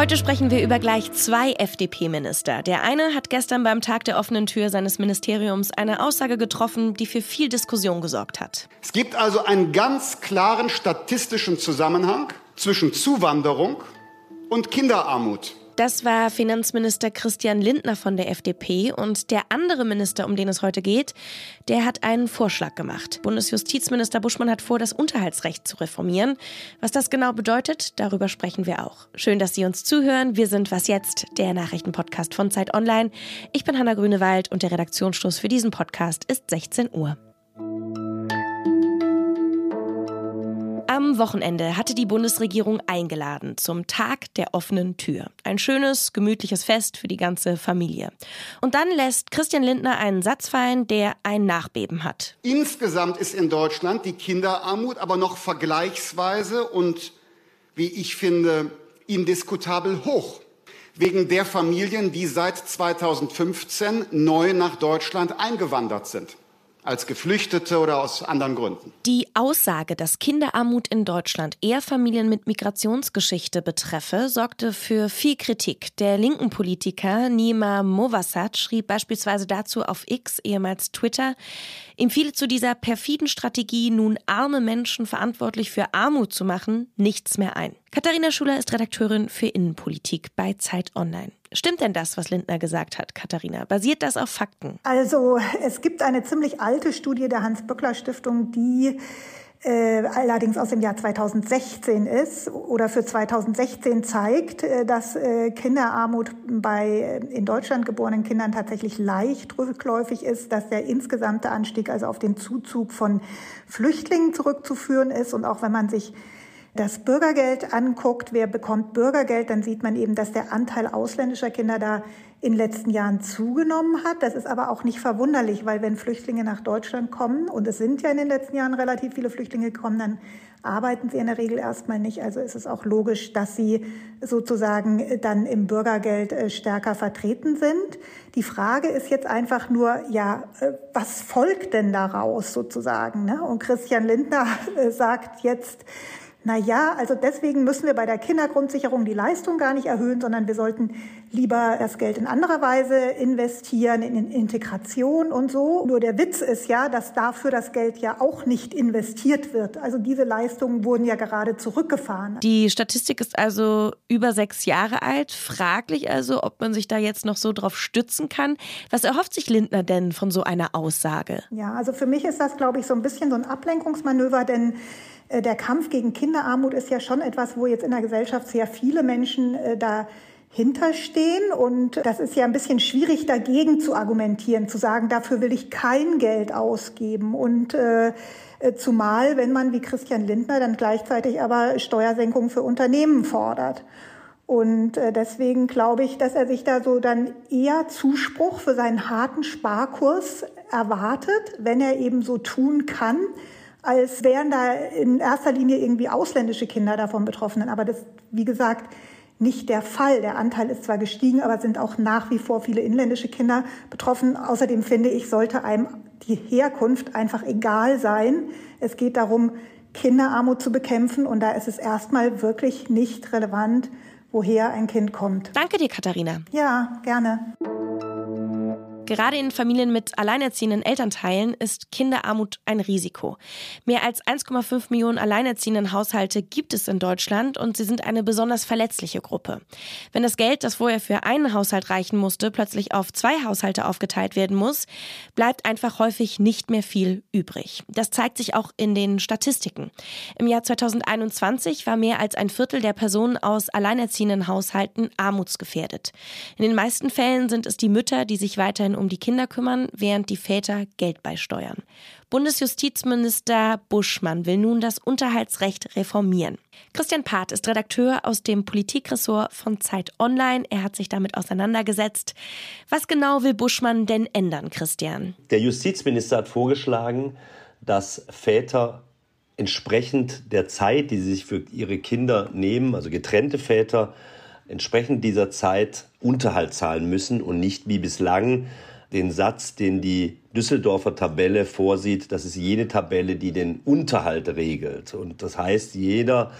Heute sprechen wir über gleich zwei FDP-Minister. Der eine hat gestern beim Tag der offenen Tür seines Ministeriums eine Aussage getroffen, die für viel Diskussion gesorgt hat. Es gibt also einen ganz klaren statistischen Zusammenhang zwischen Zuwanderung und Kinderarmut. Das war Finanzminister Christian Lindner von der FDP und der andere Minister, um den es heute geht, der hat einen Vorschlag gemacht. Bundesjustizminister Buschmann hat vor, das Unterhaltsrecht zu reformieren. Was das genau bedeutet, darüber sprechen wir auch. Schön, dass Sie uns zuhören. Wir sind Was jetzt, der Nachrichtenpodcast von Zeit Online. Ich bin Hanna Grünewald und der Redaktionsschluss für diesen Podcast ist 16 Uhr. Am Wochenende hatte die Bundesregierung eingeladen zum Tag der offenen Tür. Ein schönes, gemütliches Fest für die ganze Familie. Und dann lässt Christian Lindner einen Satz fallen, der ein Nachbeben hat. Insgesamt ist in Deutschland die Kinderarmut aber noch vergleichsweise und, wie ich finde, indiskutabel hoch. Wegen der Familien, die seit 2015 neu nach Deutschland eingewandert sind als Geflüchtete oder aus anderen Gründen. Die Aussage, dass Kinderarmut in Deutschland eher Familien mit Migrationsgeschichte betreffe, sorgte für viel Kritik. Der linken Politiker Nima Movassat schrieb beispielsweise dazu auf X, ehemals Twitter, ihm fiele zu dieser perfiden Strategie, nun arme Menschen verantwortlich für Armut zu machen, nichts mehr ein. Katharina Schuler ist Redakteurin für Innenpolitik bei Zeit Online. Stimmt denn das, was Lindner gesagt hat, Katharina? Basiert das auf Fakten? Also es gibt eine ziemlich alte Studie der Hans-Böckler-Stiftung, die äh, allerdings aus dem Jahr 2016 ist oder für 2016 zeigt, äh, dass äh, Kinderarmut bei äh, in Deutschland geborenen Kindern tatsächlich leicht rückläufig ist, dass der insgesamte Anstieg also auf den Zuzug von Flüchtlingen zurückzuführen ist und auch wenn man sich das Bürgergeld anguckt, wer bekommt Bürgergeld, dann sieht man eben, dass der Anteil ausländischer Kinder da in den letzten Jahren zugenommen hat. Das ist aber auch nicht verwunderlich, weil wenn Flüchtlinge nach Deutschland kommen, und es sind ja in den letzten Jahren relativ viele Flüchtlinge gekommen, dann arbeiten sie in der Regel erstmal nicht. Also ist es auch logisch, dass sie sozusagen dann im Bürgergeld äh, stärker vertreten sind. Die Frage ist jetzt einfach nur, ja, äh, was folgt denn daraus sozusagen? Ne? Und Christian Lindner äh, sagt jetzt, na ja, also deswegen müssen wir bei der Kindergrundsicherung die Leistung gar nicht erhöhen, sondern wir sollten lieber das Geld in anderer Weise investieren, in Integration und so. Nur der Witz ist ja, dass dafür das Geld ja auch nicht investiert wird. Also diese Leistungen wurden ja gerade zurückgefahren. Die Statistik ist also über sechs Jahre alt. Fraglich also, ob man sich da jetzt noch so drauf stützen kann. Was erhofft sich Lindner denn von so einer Aussage? Ja, also für mich ist das, glaube ich, so ein bisschen so ein Ablenkungsmanöver, denn der Kampf gegen Kinderarmut ist ja schon etwas, wo jetzt in der Gesellschaft sehr viele Menschen äh, da hinterstehen. Und das ist ja ein bisschen schwierig dagegen zu argumentieren, zu sagen, dafür will ich kein Geld ausgeben. Und äh, äh zumal, wenn man wie Christian Lindner dann gleichzeitig aber Steuersenkungen für Unternehmen fordert. Und äh, deswegen glaube ich, dass er sich da so dann eher Zuspruch für seinen harten Sparkurs erwartet, wenn er eben so tun kann, als wären da in erster Linie irgendwie ausländische Kinder davon betroffen. Aber das, wie gesagt, nicht der Fall. Der Anteil ist zwar gestiegen, aber sind auch nach wie vor viele inländische Kinder betroffen. Außerdem finde ich, sollte einem die Herkunft einfach egal sein. Es geht darum, Kinderarmut zu bekämpfen und da ist es erstmal wirklich nicht relevant, woher ein Kind kommt. Danke dir, Katharina. Ja, gerne. Gerade in Familien mit alleinerziehenden Elternteilen ist Kinderarmut ein Risiko. Mehr als 1,5 Millionen alleinerziehenden Haushalte gibt es in Deutschland und sie sind eine besonders verletzliche Gruppe. Wenn das Geld, das vorher für einen Haushalt reichen musste, plötzlich auf zwei Haushalte aufgeteilt werden muss, bleibt einfach häufig nicht mehr viel übrig. Das zeigt sich auch in den Statistiken. Im Jahr 2021 war mehr als ein Viertel der Personen aus alleinerziehenden Haushalten armutsgefährdet. In den meisten Fällen sind es die Mütter, die sich weiterhin um die Kinder kümmern, während die Väter Geld beisteuern. Bundesjustizminister Buschmann will nun das Unterhaltsrecht reformieren. Christian Part ist Redakteur aus dem Politikressort von Zeit Online. Er hat sich damit auseinandergesetzt. Was genau will Buschmann denn ändern, Christian? Der Justizminister hat vorgeschlagen, dass Väter entsprechend der Zeit, die sie sich für ihre Kinder nehmen, also getrennte Väter, entsprechend dieser Zeit Unterhalt zahlen müssen und nicht wie bislang den Satz, den die Düsseldorfer Tabelle vorsieht. Das ist jene Tabelle, die den Unterhalt regelt. Und das heißt, jeder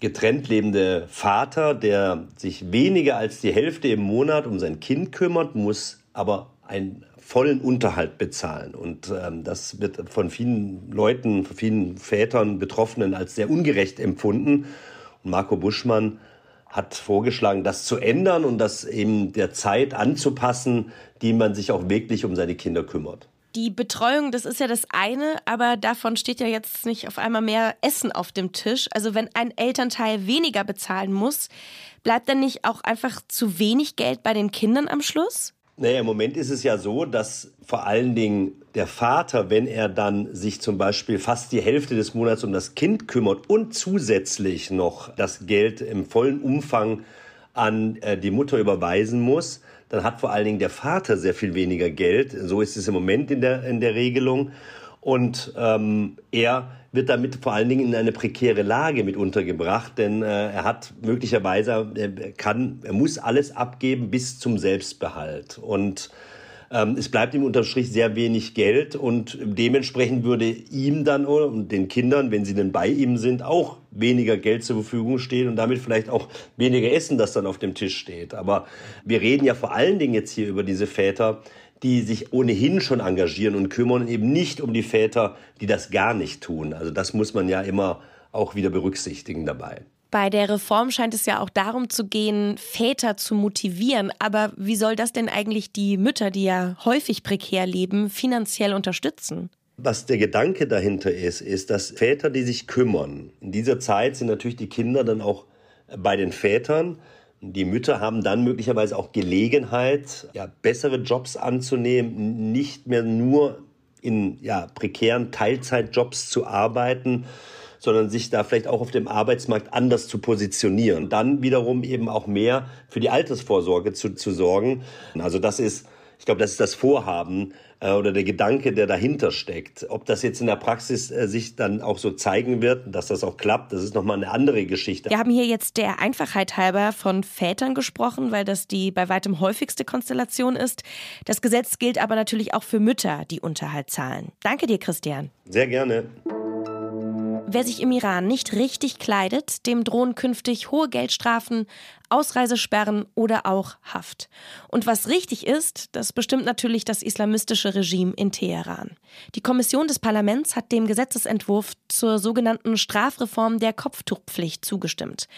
getrennt lebende Vater, der sich weniger als die Hälfte im Monat um sein Kind kümmert, muss aber einen vollen Unterhalt bezahlen. Und ähm, das wird von vielen Leuten, von vielen Vätern, Betroffenen als sehr ungerecht empfunden. Und Marco Buschmann hat vorgeschlagen, das zu ändern und das eben der Zeit anzupassen, die man sich auch wirklich um seine Kinder kümmert. Die Betreuung, das ist ja das eine, aber davon steht ja jetzt nicht auf einmal mehr Essen auf dem Tisch. Also wenn ein Elternteil weniger bezahlen muss, bleibt dann nicht auch einfach zu wenig Geld bei den Kindern am Schluss? Naja, im Moment ist es ja so, dass vor allen Dingen der Vater, wenn er dann sich zum Beispiel fast die Hälfte des Monats um das Kind kümmert und zusätzlich noch das Geld im vollen Umfang an äh, die Mutter überweisen muss, dann hat vor allen Dingen der Vater sehr viel weniger Geld. So ist es im Moment in der, in der Regelung. Und ähm, er wird damit vor allen Dingen in eine prekäre Lage mit untergebracht, denn äh, er hat möglicherweise, er kann, er muss alles abgeben bis zum Selbstbehalt. Und ähm, es bleibt ihm unterm Strich sehr wenig Geld und dementsprechend würde ihm dann und den Kindern, wenn sie denn bei ihm sind, auch weniger Geld zur Verfügung stehen und damit vielleicht auch weniger Essen, das dann auf dem Tisch steht. Aber wir reden ja vor allen Dingen jetzt hier über diese Väter, die sich ohnehin schon engagieren und kümmern und eben nicht um die Väter, die das gar nicht tun. Also das muss man ja immer auch wieder berücksichtigen dabei. Bei der Reform scheint es ja auch darum zu gehen, Väter zu motivieren. Aber wie soll das denn eigentlich die Mütter, die ja häufig prekär leben, finanziell unterstützen? Was der Gedanke dahinter ist, ist, dass Väter, die sich kümmern, in dieser Zeit sind natürlich die Kinder dann auch bei den Vätern. Die Mütter haben dann möglicherweise auch Gelegenheit, ja, bessere Jobs anzunehmen, nicht mehr nur in ja, prekären Teilzeitjobs zu arbeiten, sondern sich da vielleicht auch auf dem Arbeitsmarkt anders zu positionieren. Dann wiederum eben auch mehr für die Altersvorsorge zu, zu sorgen. Also das ist, ich glaube, das ist das Vorhaben äh, oder der Gedanke, der dahinter steckt. Ob das jetzt in der Praxis äh, sich dann auch so zeigen wird, dass das auch klappt, das ist nochmal eine andere Geschichte. Wir haben hier jetzt der Einfachheit halber von Vätern gesprochen, weil das die bei weitem häufigste Konstellation ist. Das Gesetz gilt aber natürlich auch für Mütter, die Unterhalt zahlen. Danke dir, Christian. Sehr gerne. Wer sich im Iran nicht richtig kleidet, dem drohen künftig hohe Geldstrafen, Ausreisesperren oder auch Haft. Und was richtig ist, das bestimmt natürlich das islamistische Regime in Teheran. Die Kommission des Parlaments hat dem Gesetzesentwurf zur sogenannten Strafreform der Kopftuchpflicht zugestimmt.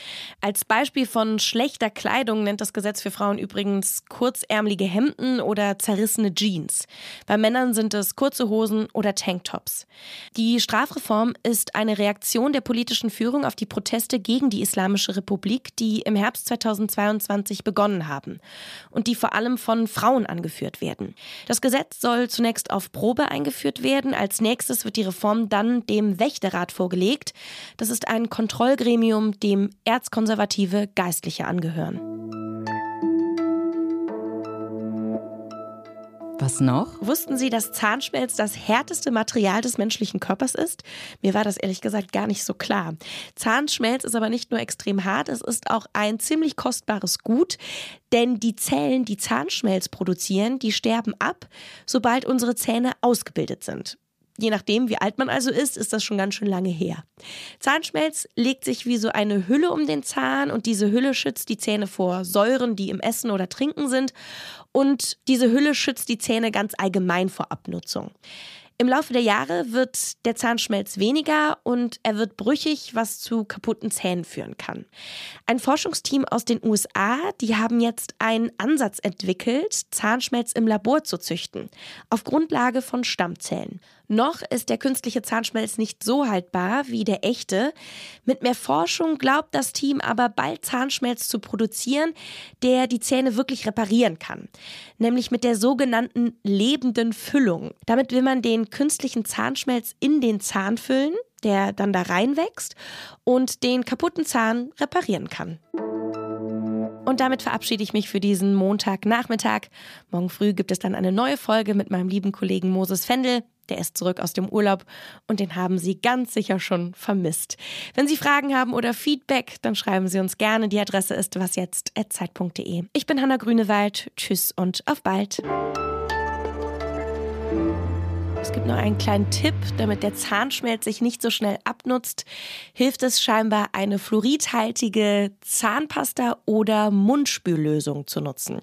Als Beispiel von schlechter Kleidung nennt das Gesetz für Frauen übrigens kurzärmelige Hemden oder zerrissene Jeans. Bei Männern sind es kurze Hosen oder Tanktops. Die Strafreform ist eine Reaktion der politischen Führung auf die Proteste gegen die Islamische Republik, die im Herbst 2022 begonnen haben und die vor allem von Frauen angeführt werden. Das Gesetz soll zunächst auf Probe eingeführt werden. Als nächstes wird die Reform dann dem Wächterrat vorgelegt. Das ist ein Kontrollgremium, dem erzkonservative Geistliche angehören. Was noch? Wussten Sie, dass Zahnschmelz das härteste Material des menschlichen Körpers ist? Mir war das ehrlich gesagt gar nicht so klar. Zahnschmelz ist aber nicht nur extrem hart, es ist auch ein ziemlich kostbares Gut, denn die Zellen, die Zahnschmelz produzieren, die sterben ab, sobald unsere Zähne ausgebildet sind. Je nachdem, wie alt man also ist, ist das schon ganz schön lange her. Zahnschmelz legt sich wie so eine Hülle um den Zahn und diese Hülle schützt die Zähne vor Säuren, die im Essen oder Trinken sind. Und diese Hülle schützt die Zähne ganz allgemein vor Abnutzung. Im Laufe der Jahre wird der Zahnschmelz weniger und er wird brüchig, was zu kaputten Zähnen führen kann. Ein Forschungsteam aus den USA, die haben jetzt einen Ansatz entwickelt, Zahnschmelz im Labor zu züchten, auf Grundlage von Stammzellen. Noch ist der künstliche Zahnschmelz nicht so haltbar wie der echte. Mit mehr Forschung glaubt das Team aber bald Zahnschmelz zu produzieren, der die Zähne wirklich reparieren kann. Nämlich mit der sogenannten lebenden Füllung. Damit will man den künstlichen Zahnschmelz in den Zahn füllen, der dann da reinwächst und den kaputten Zahn reparieren kann. Und damit verabschiede ich mich für diesen Montagnachmittag. Morgen früh gibt es dann eine neue Folge mit meinem lieben Kollegen Moses Fendel. Der ist zurück aus dem Urlaub und den haben Sie ganz sicher schon vermisst. Wenn Sie Fragen haben oder Feedback, dann schreiben Sie uns gerne. Die Adresse ist wasjetzt.zeit.de. Ich bin Hanna Grünewald. Tschüss und auf bald. Es gibt noch einen kleinen Tipp, damit der Zahnschmelz sich nicht so schnell abnutzt, hilft es scheinbar, eine fluoridhaltige Zahnpasta oder Mundspüllösung zu nutzen.